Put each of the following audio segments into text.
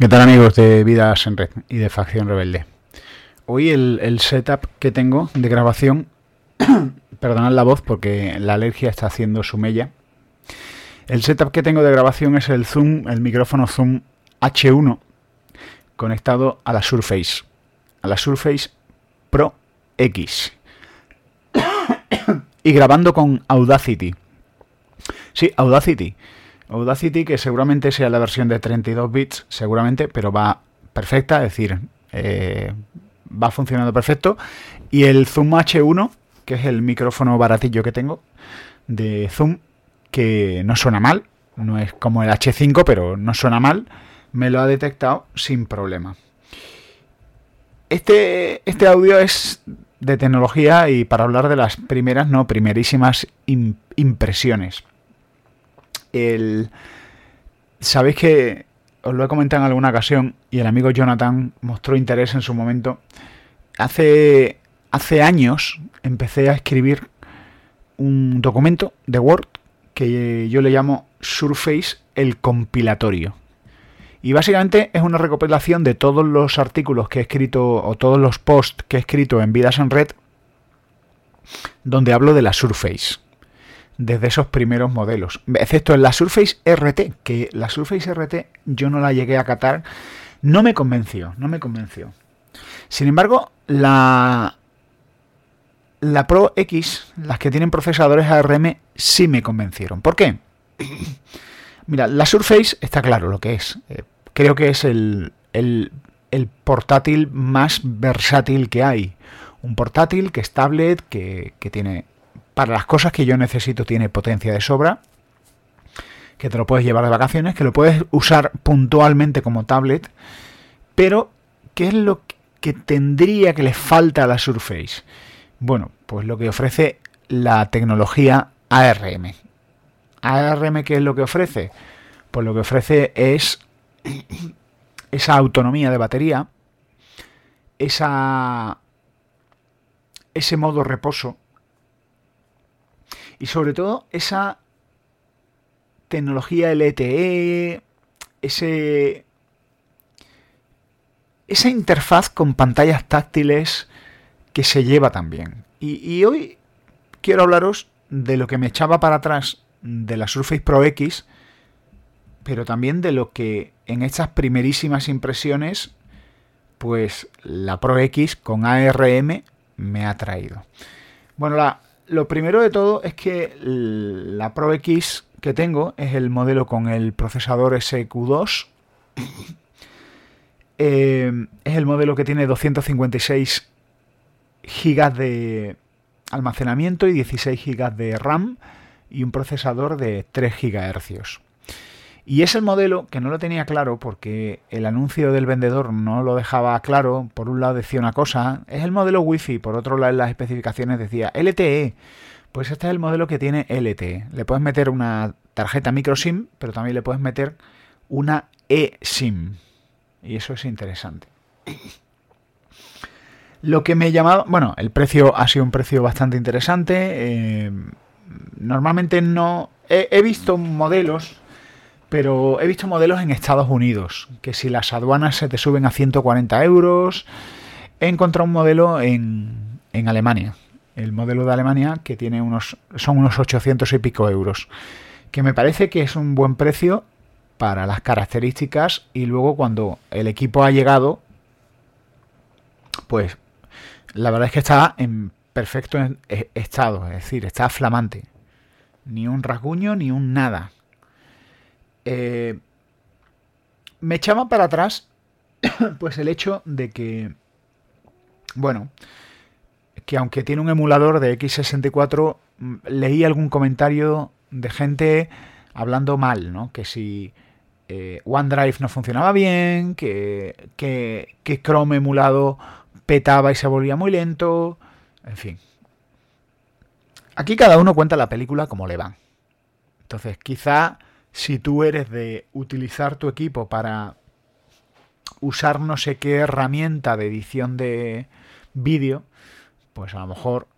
¿Qué tal amigos de Vidas en Red y de Facción Rebelde? Hoy el, setup que tengo de grabación, perdonad la voz porque la alergia está haciendo su mella. El setup que tengo de grabación es el Zoom, el micrófono Zoom H1 conectado a la Surface, a la Surface Pro X. y grabando con Audacity. Sí, Audacity. Audacity, que seguramente sea la versión de 32 bits, seguramente, pero va perfecta, es decir, eh, va funcionando perfecto. Y el Zoom H1, que es el micrófono baratillo que tengo de Zoom, que no suena mal, no es como el H5, pero no suena mal, me lo ha detectado sin problema. Este, este audio es de tecnología y para hablar de las primeras, no, primerísimas impresiones el... Sabéis que os lo he comentado en alguna ocasión y el amigo Jonathan mostró interés en su momento. Hace, hace años empecé a escribir un documento de Word que yo le llamo Surface el compilatorio. Y básicamente es una recopilación de todos los artículos que he escrito o todos los posts que he escrito en Vidas en Red donde hablo de la Surface desde esos primeros modelos, excepto en la Surface RT, que la Surface RT yo no la llegué a catar, no me convenció, no me convenció. Sin embargo, la, la Pro X, las que tienen procesadores ARM, sí me convencieron. ¿Por qué? Mira, la Surface está claro lo que es. Eh, creo que es el, el, el, portátil más versátil que hay. Un portátil que es tablet, que, que tiene para las cosas que yo necesito tiene potencia de sobra, que te lo puedes llevar de vacaciones, que lo puedes usar puntualmente como tablet, pero ¿qué es lo que tendría que le falta a la Surface? Bueno, pues lo que ofrece la tecnología ARM. ARM, ¿qué es lo que ofrece? Pues lo que ofrece es esa autonomía de batería, esa, ese modo reposo y sobre todo esa tecnología LTE, ese, esa interfaz con pantallas táctiles que se lleva también. Y, y hoy quiero hablaros de lo que me echaba para atrás de la Surface Pro X, pero también de lo que en estas primerísimas impresiones, pues la Pro X con ARM me ha traído. Bueno, la, lo primero de todo es que la Pro X que tengo es el modelo con el procesador SQ2. Eh, es el modelo que tiene 256 GB de almacenamiento y 16 GB de RAM y un procesador de 3 GHz. Y es el modelo que no lo tenía claro porque el anuncio del vendedor no lo dejaba claro. Por un lado decía una cosa, es el modelo Wi-Fi, por otro lado en las especificaciones decía LTE. Pues este es el modelo que tiene LTE. Le puedes meter una tarjeta micro SIM, pero también le puedes meter una eSIM. Y eso es interesante. Lo que me llamaba, bueno, el precio ha sido un precio bastante interesante. Eh, normalmente no he visto modelos pero he visto modelos en Estados Unidos, que si las aduanas se te suben a 140 euros, he encontrado un modelo en, en Alemania, el modelo de Alemania que tiene unos, son unos 800 y pico euros, que me parece que es un buen precio para las características y luego cuando el equipo ha llegado, pues la verdad es que está en perfecto estado, es decir, está flamante. Ni un rasguño ni un nada. Eh, me echaba para atrás pues el hecho de que, bueno, que aunque tiene un emulador de X64, mm, leí algún comentario de gente hablando mal, ¿no? Que si eh, OneDrive no funcionaba bien, que, que, que Chrome emulado petaba y se volvía muy lento, en fin. Aquí cada uno cuenta la película como le va. Entonces, quizá si tú eres de utilizar tu equipo para usar no sé qué herramienta de edición de vídeo, pues a lo mejor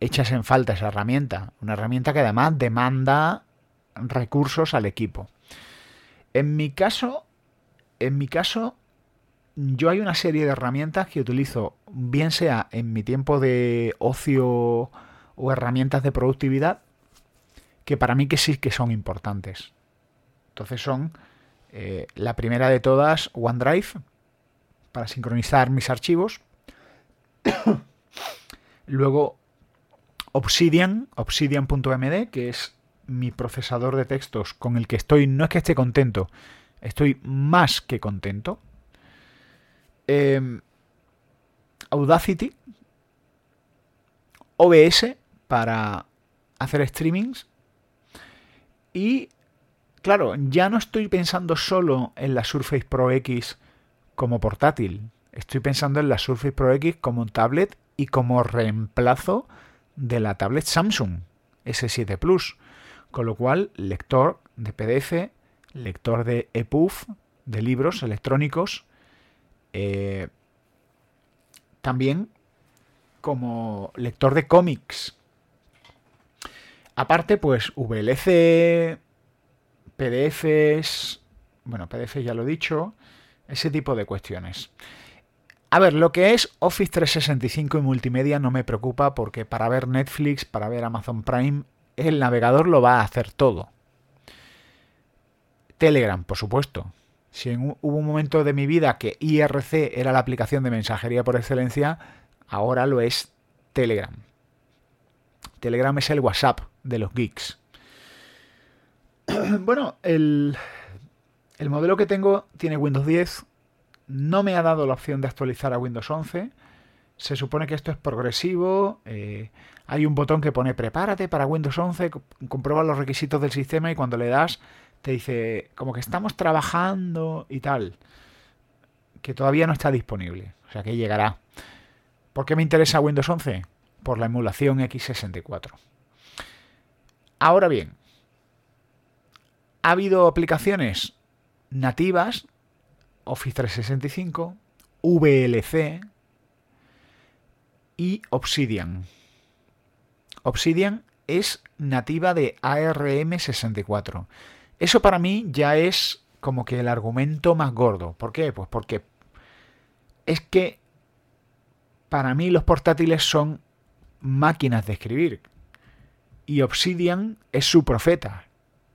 echas en falta esa herramienta. Una herramienta que además demanda recursos al equipo. En mi caso, en mi caso, yo hay una serie de herramientas que utilizo, bien sea en mi tiempo de ocio o herramientas de productividad, que para mí que sí que son importantes. Entonces son eh, la primera de todas OneDrive para sincronizar mis archivos. Luego Obsidian, obsidian.md, que es mi procesador de textos con el que estoy, no es que esté contento, estoy más que contento. Em, Audacity, OBS para hacer streamings y claro, ya no estoy pensando solo en la Surface Pro X como portátil, estoy pensando en la Surface Pro X como tablet y como reemplazo de la tablet Samsung S7 Plus. Con lo cual, lector de PDF, lector de EPUB, de libros electrónicos, eh, también como lector de cómics. Aparte, pues VLC, PDFs, bueno, PDF ya lo he dicho, ese tipo de cuestiones. A ver, lo que es Office 365 y multimedia no me preocupa porque para ver Netflix, para ver Amazon Prime, el navegador lo va a hacer todo. Telegram, por supuesto. Si hubo un momento de mi vida que IRC era la aplicación de mensajería por excelencia, ahora lo es Telegram. Telegram es el WhatsApp de los geeks. bueno, el, el modelo que tengo tiene Windows 10. No me ha dado la opción de actualizar a Windows 11. Se supone que esto es progresivo. Eh, hay un botón que pone prepárate para Windows 11, comprueba los requisitos del sistema y cuando le das te dice como que estamos trabajando y tal. Que todavía no está disponible. O sea que llegará. ¿Por qué me interesa Windows 11? Por la emulación x64. Ahora bien, ha habido aplicaciones nativas, Office 365, VLC, y Obsidian. Obsidian es nativa de ARM64. Eso para mí ya es como que el argumento más gordo. ¿Por qué? Pues porque es que para mí los portátiles son máquinas de escribir. Y Obsidian es su profeta.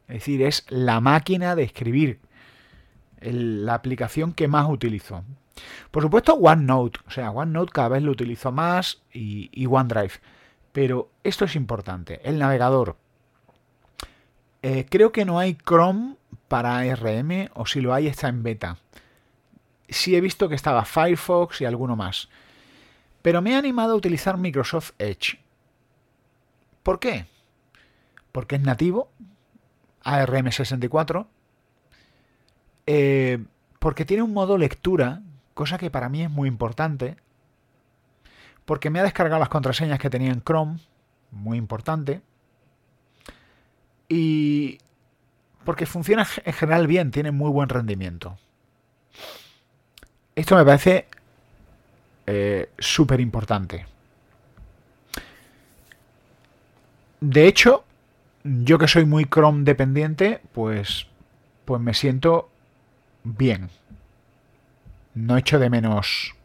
Es decir, es la máquina de escribir. la aplicación que más utilizo. Por supuesto, OneNote. O sea, OneNote cada vez lo utilizo más y, OneDrive. Pero esto es importante. El navegador. Eh, creo que no hay Chrome para RM o si lo hay está en beta. Sí he visto que estaba Firefox y alguno más. Pero me he animado a utilizar Microsoft Edge. ¿Por qué? Porque es nativo, ARM64, eh, porque tiene un modo lectura cosa que para mí es muy importante, porque me ha descargado las contraseñas que tenía en Chrome, muy importante, y porque funciona en general bien, tiene muy buen rendimiento. Esto me parece eh, súper importante. De hecho, yo que soy muy Chrome dependiente, pues, pues me siento bien no echo de menos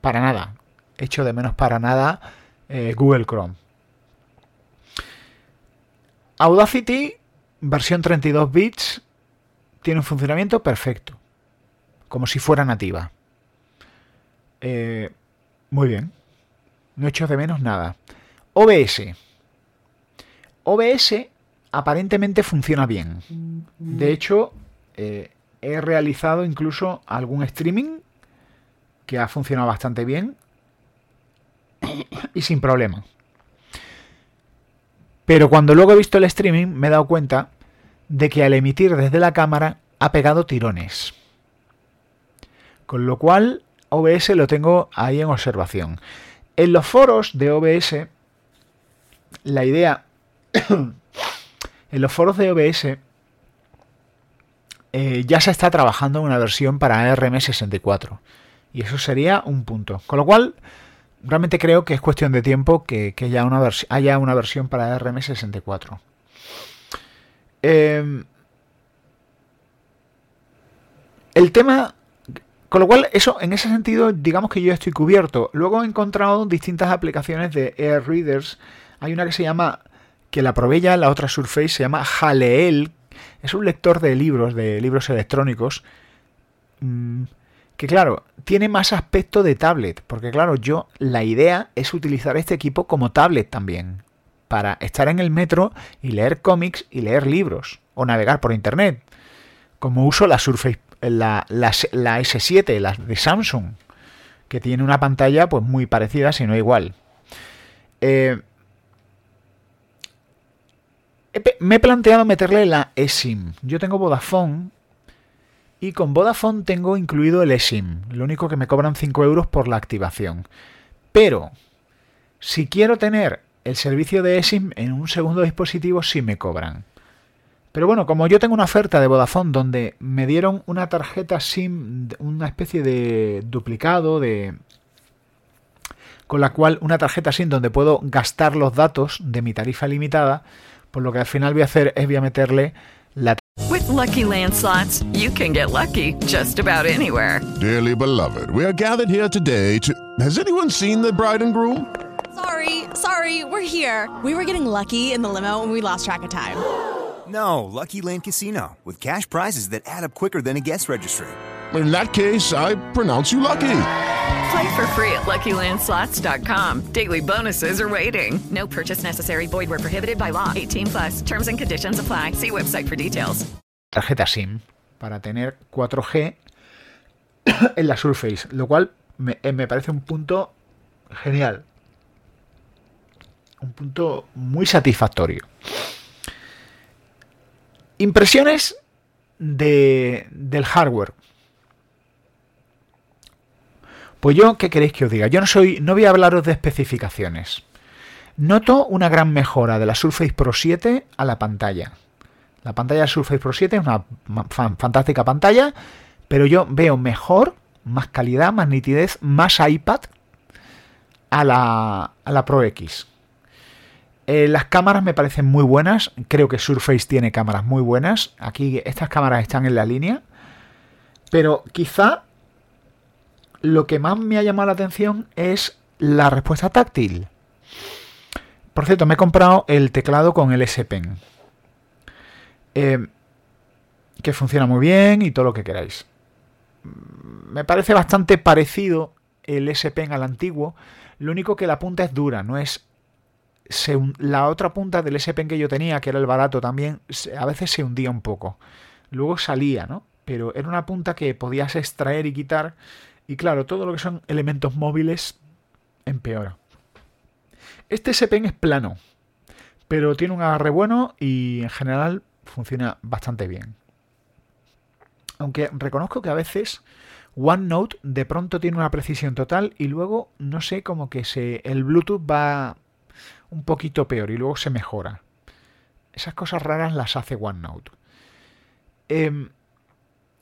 para nada. Echo de menos para nada eh, Google Chrome. Audacity, versión 32 bits, tiene un funcionamiento perfecto. Como si fuera nativa. Eh, muy bien. No echo de menos nada. OBS. OBS aparentemente funciona bien. De hecho, eh, he realizado incluso algún streaming que ha funcionado bastante bien y sin problema. Pero cuando luego he visto el streaming me he dado cuenta de que al emitir desde la cámara ha pegado tirones. Con lo cual, OBS lo tengo ahí en observación. En los foros de OBS, la idea... en los foros de OBS eh, ya se está trabajando en una versión para RM64. Y eso sería un punto. Con lo cual, realmente creo que es cuestión de tiempo que, haya, una haya, una versión para RM64. Em, el tema con lo cual, eso, en ese sentido, digamos que yo estoy cubierto. Luego he encontrado distintas aplicaciones de Air Readers. Hay una que se llama, que la probé ya, la otra Surface, se llama Jaleel. Es un lector de libros, de libros electrónicos. Mm, que claro, tiene más aspecto de tablet. Porque claro, yo, la idea es utilizar este equipo como tablet también. Para estar en el metro y leer cómics y leer libros. O navegar por internet. Como uso la Surface la, la, S7, la de Samsung, que tiene una pantalla pues muy parecida, si no igual. Eh, me he planteado meterle la eSIM. Yo tengo Vodafone y con Vodafone tengo incluido el eSIM. Lo único que me cobran 5 euros por la activación. Pero si quiero tener el servicio de eSIM en un segundo dispositivo, sí me cobran. Pero bueno, como yo tengo una oferta de Vodafone donde me dieron una tarjeta SIM, una especie de duplicado de con la cual una tarjeta SIM donde puedo gastar los datos de mi tarifa limitada, pues lo que al final voy a hacer es voy a meterle la With lucky landslots, you can get lucky just about anywhere. Dearly beloved, we are gathered here today to Has anyone seen the bride and groom? Sorry, sorry, we're here. We were getting lucky in the limo and we lost track of time. No, Lucky Land Casino, with cash prizes that add up quicker than a guest registry. In that case, I pronounce you lucky. Play for free at LuckyLandSlots.com. Daily bonuses are waiting. No purchase necessary. Void where prohibited by law. 18 plus. Terms and conditions apply. See website for details. Tarjeta SIM para tener 4G en la Surface, lo cual me, eh, me parece un punto genial. Un punto muy satisfactorio. Impresiones de, del hardware. Pues yo, ¿qué queréis que os diga? Yo no soy, no voy a hablaros de especificaciones. Noto una gran mejora de la Surface Pro 7 a la pantalla. La pantalla Surface Pro 7 es una fantástica pantalla, pero yo veo mejor, más calidad, más nitidez, más iPad a la, a la Pro X. Eh, las cámaras me parecen muy buenas. Creo que Surface tiene cámaras muy buenas. Aquí estas cámaras están en la línea. Pero quizá lo que más me ha llamado la atención es la respuesta táctil. Por cierto, me he comprado el teclado con el S Pen. Eh, que funciona muy bien y todo lo que queráis. Me parece bastante parecido el S Pen al antiguo. Lo único que la punta es dura, no es la otra punta del S Pen que yo tenía, que era el barato también, a veces se hundía un poco. Luego salía, ¿no? Pero era una punta que podías extraer y quitar. Y claro, todo lo que son elementos móviles empeora. Este S Pen es plano, pero tiene un agarre bueno y en general funciona bastante bien. Aunque reconozco que a veces OneNote de pronto tiene una precisión total y luego no sé como que se el Bluetooth va un poquito peor y luego se mejora. Esas cosas raras las hace OneNote. Em,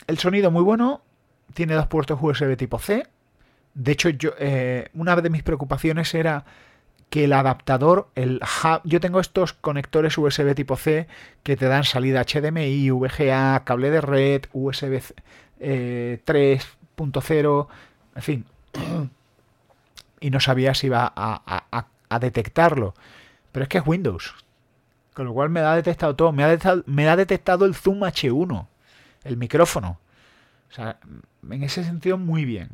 el sonido muy bueno, tiene dos puertos USB tipo C. De hecho, yo, eh, una de mis preocupaciones era que el adaptador, el yo tengo estos conectores USB tipo C que te dan salida HDMI, VGA, cable de red, USB 3.0, eh, en fin. y no sabía si iba a, a detectarlo. Pero es que es Windows. Con lo cual me ha detectado todo. Me ha detectado, me ha detectado el Zoom H1, el micrófono. O sea, en ese sentido, muy bien.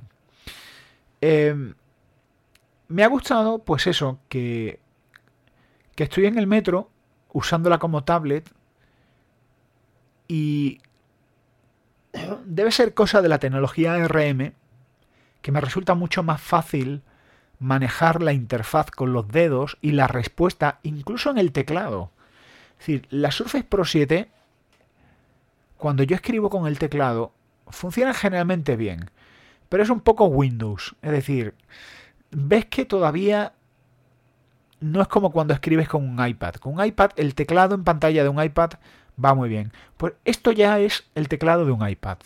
Em, me ha gustado, pues eso, que, que estoy en el metro usándola como tablet y debe ser cosa de la tecnología RM que me resulta mucho más fácil manejar la interfaz con los dedos y la respuesta incluso en el teclado. Es decir, la Surface Pro 7 cuando yo escribo con el teclado, funciona generalmente bien, pero es un poco Windows. Es decir, ves que todavía no es como cuando escribes con un iPad. Con un iPad, el teclado en pantalla de un iPad va muy bien. Pues esto ya es el teclado de un iPad.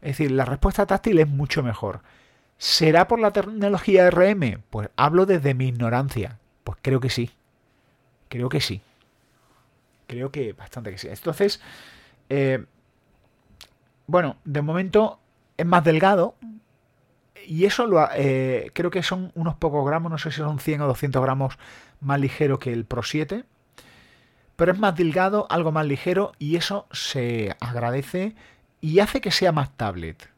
Es decir, la respuesta táctil es mucho mejor. ¿Será por la tecnología RM? Pues hablo desde mi ignorancia. Pues creo que sí. Creo que sí. Creo que bastante que sí. Entonces, eh, bueno, de momento es más delgado. Y eso lo, eh, creo que son unos pocos gramos, no sé si son 100 o 200 gramos más ligero que el Pro 7. Pero es más delgado, algo más ligero y eso se agradece y hace que sea más tablet.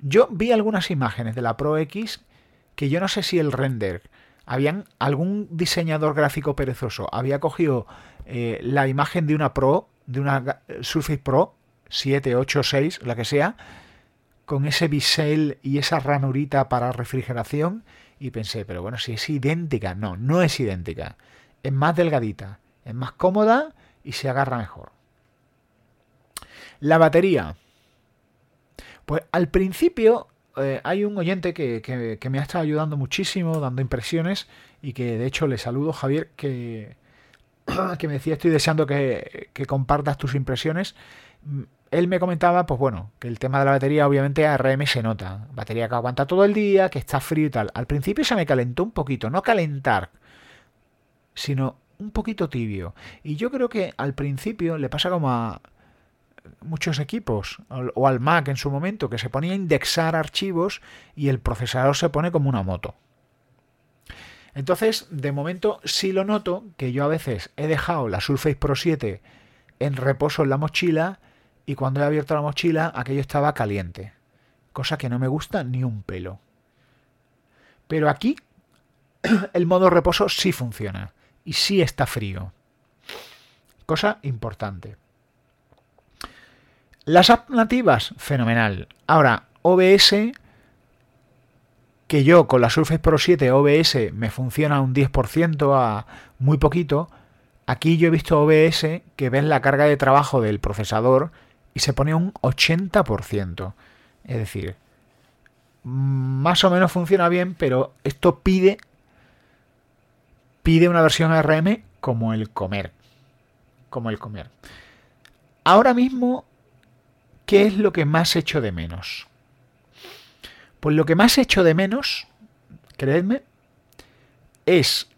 Yo vi algunas imágenes de la Pro X que yo no sé si el render, habían algún diseñador gráfico perezoso había cogido eh, la imagen de una Pro, de una Surface Pro 7, 8, 6, la que sea, con ese bisel y esa ranurita para refrigeración y pensé, pero bueno, si es idéntica, no, no es idéntica, es más delgadita, es más cómoda y se agarra mejor. La batería. Pues al principio eh, hay un oyente que, me ha estado ayudando muchísimo, dando impresiones, y que de hecho le saludo, Javier, que, que me decía estoy deseando que, que, compartas tus impresiones. Mm, él me comentaba, pues bueno, que el tema de la batería obviamente ARM se nota. Batería que aguanta todo el día, que está frío y tal. Al principio se me calentó un poquito, no calentar, sino un poquito tibio. Y yo creo que al principio le pasa como a muchos equipos o al Mac en su momento que se ponía a indexar archivos y el procesador se pone como una moto. Entonces, de momento sí lo noto que yo a veces he dejado la Surface Pro 7 en reposo en la mochila y cuando he abierto la mochila aquello estaba caliente, cosa que no me gusta ni un pelo. Pero aquí el modo reposo sí funciona y sí está frío. Cosa importante. Las apps nativas, fenomenal. Ahora, OBS, que yo con la Surface Pro 7 OBS me funciona un 10% a muy poquito. Aquí yo he visto OBS que ven la carga de trabajo del procesador y se pone un 80%. Es decir, más o menos funciona bien, pero esto pide pide una versión ARM como el comer. Como el comer. Ahora mismo ¿Qué es lo que más echo de menos? Pues lo que más echo de menos, creedme, es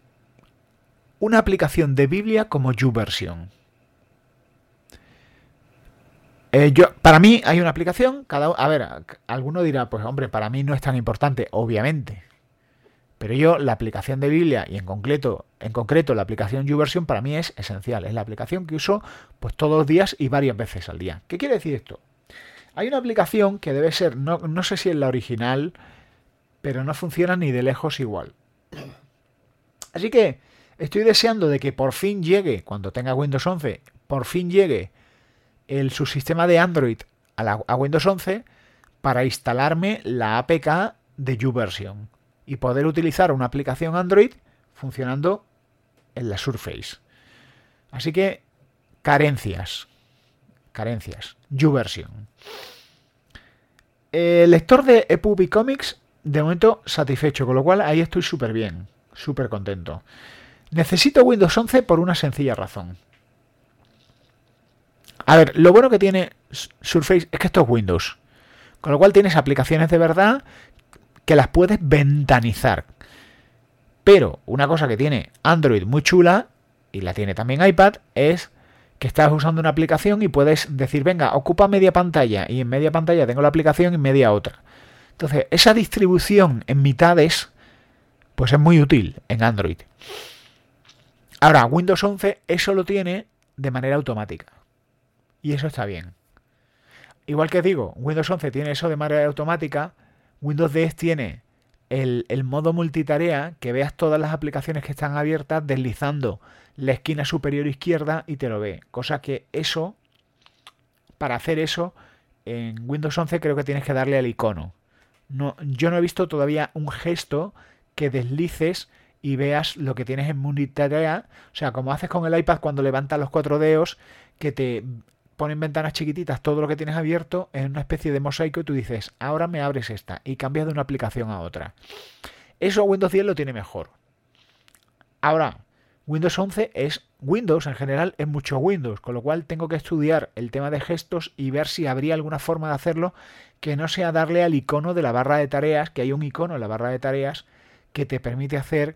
una aplicación de Biblia como YouVersion. Eh, yo, para mí hay una aplicación, cada, a ver, alguno dirá, pues hombre, para mí no es tan importante, obviamente. Pero yo, la aplicación de Biblia y en concreto, en concreto la aplicación YouVersion para mí es esencial. Es la aplicación que uso pues todos los días y varias veces al día. ¿Qué quiere decir esto? Hay una aplicación que debe ser, no, no sé si es la original, pero no funciona ni de lejos igual. Así que estoy deseando de que por fin llegue, cuando tenga Windows 11, por fin llegue el subsistema de Android a, Windows 11 para instalarme la APK de YouVersion y poder utilizar una aplicación Android funcionando en la Surface. Así que carencias, carencias. YouVersion. El lector de ePub Comics, de momento satisfecho, con lo cual ahí estoy súper bien, súper contento. Necesito Windows 11 por una sencilla razón. A ver, lo bueno que tiene Surface es que esto es Windows. Con lo cual tienes aplicaciones de verdad que las puedes ventanizar. Pero una cosa que tiene Android muy chula, y la tiene también iPad, es que estás usando una aplicación y puedes decir, venga, ocupa media pantalla y en media pantalla tengo la aplicación y media otra. Entonces, esa distribución en mitades, pues es muy útil en Android. Ahora, Windows 11 eso lo tiene de manera automática. Y eso está bien. Igual que digo, Windows 11 tiene eso de manera automática, Windows 10 tiene el, el, modo multitarea, que veas todas las aplicaciones que están abiertas deslizando la esquina superior izquierda y te lo ve. Cosa que eso, para hacer eso, en Windows 11 creo que tienes que darle al icono. No, yo no he visto todavía un gesto que deslices y veas lo que tienes en multitarea. O sea, como haces con el iPad cuando levantas los cuatro dedos, que te ponen ventanas chiquititas todo lo que tienes abierto en una especie de mosaico y tú dices, ahora me abres esta y cambias de una aplicación a otra. Eso Windows 10 lo tiene mejor. Ahora, Windows 11 es Windows en general, es mucho Windows, con lo cual tengo que estudiar el tema de gestos y ver si habría alguna forma de hacerlo que no sea darle al icono de la barra de tareas, que hay un icono en la barra de tareas que te permite hacer,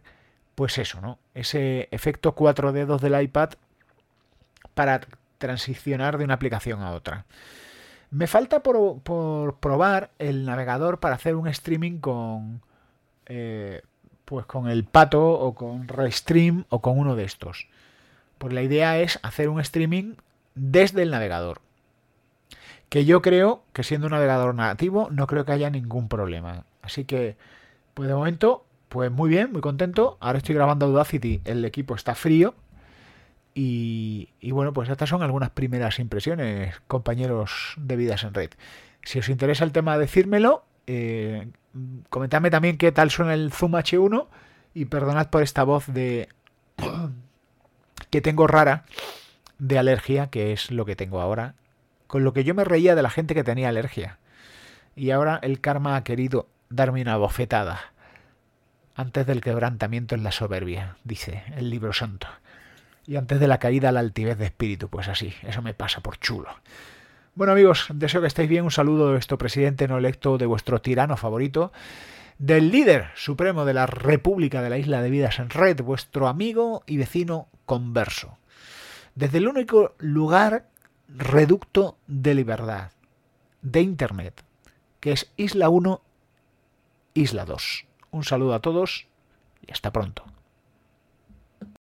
pues eso, ¿no? Ese efecto cuatro dedos del iPad para transicionar de una aplicación a otra. Me falta por, probar el navegador para hacer un streaming con, eh, pues con el Pato o con Restream o con uno de estos. Pues la idea es hacer un streaming desde el navegador. Que yo creo que siendo un navegador nativo no creo que haya ningún problema. Así que, pues de momento, pues muy bien, muy contento. Ahora estoy grabando Audacity, el equipo está frío. Y, bueno, pues estas son algunas primeras impresiones, compañeros de Vidas en Red. Si os interesa el tema, decírmelo. Eh, comentadme también qué tal suena el Zoom H1 y perdonad por esta voz de que tengo rara de alergia, que es lo que tengo ahora, con lo que yo me reía de la gente que tenía alergia. Y ahora el karma ha querido darme una bofetada. Antes del quebrantamiento en la soberbia, dice el libro santo. Y antes de la caída la altivez de espíritu, pues así, eso me pasa por chulo. Bueno amigos, deseo que estéis bien. Un saludo de vuestro presidente no electo, de vuestro tirano favorito, del líder supremo de la República de la Isla de Vidas en Red, vuestro amigo y vecino converso. Desde el único lugar reducto de libertad de Internet, que es Isla 1, Isla 2. Un saludo a todos y hasta pronto.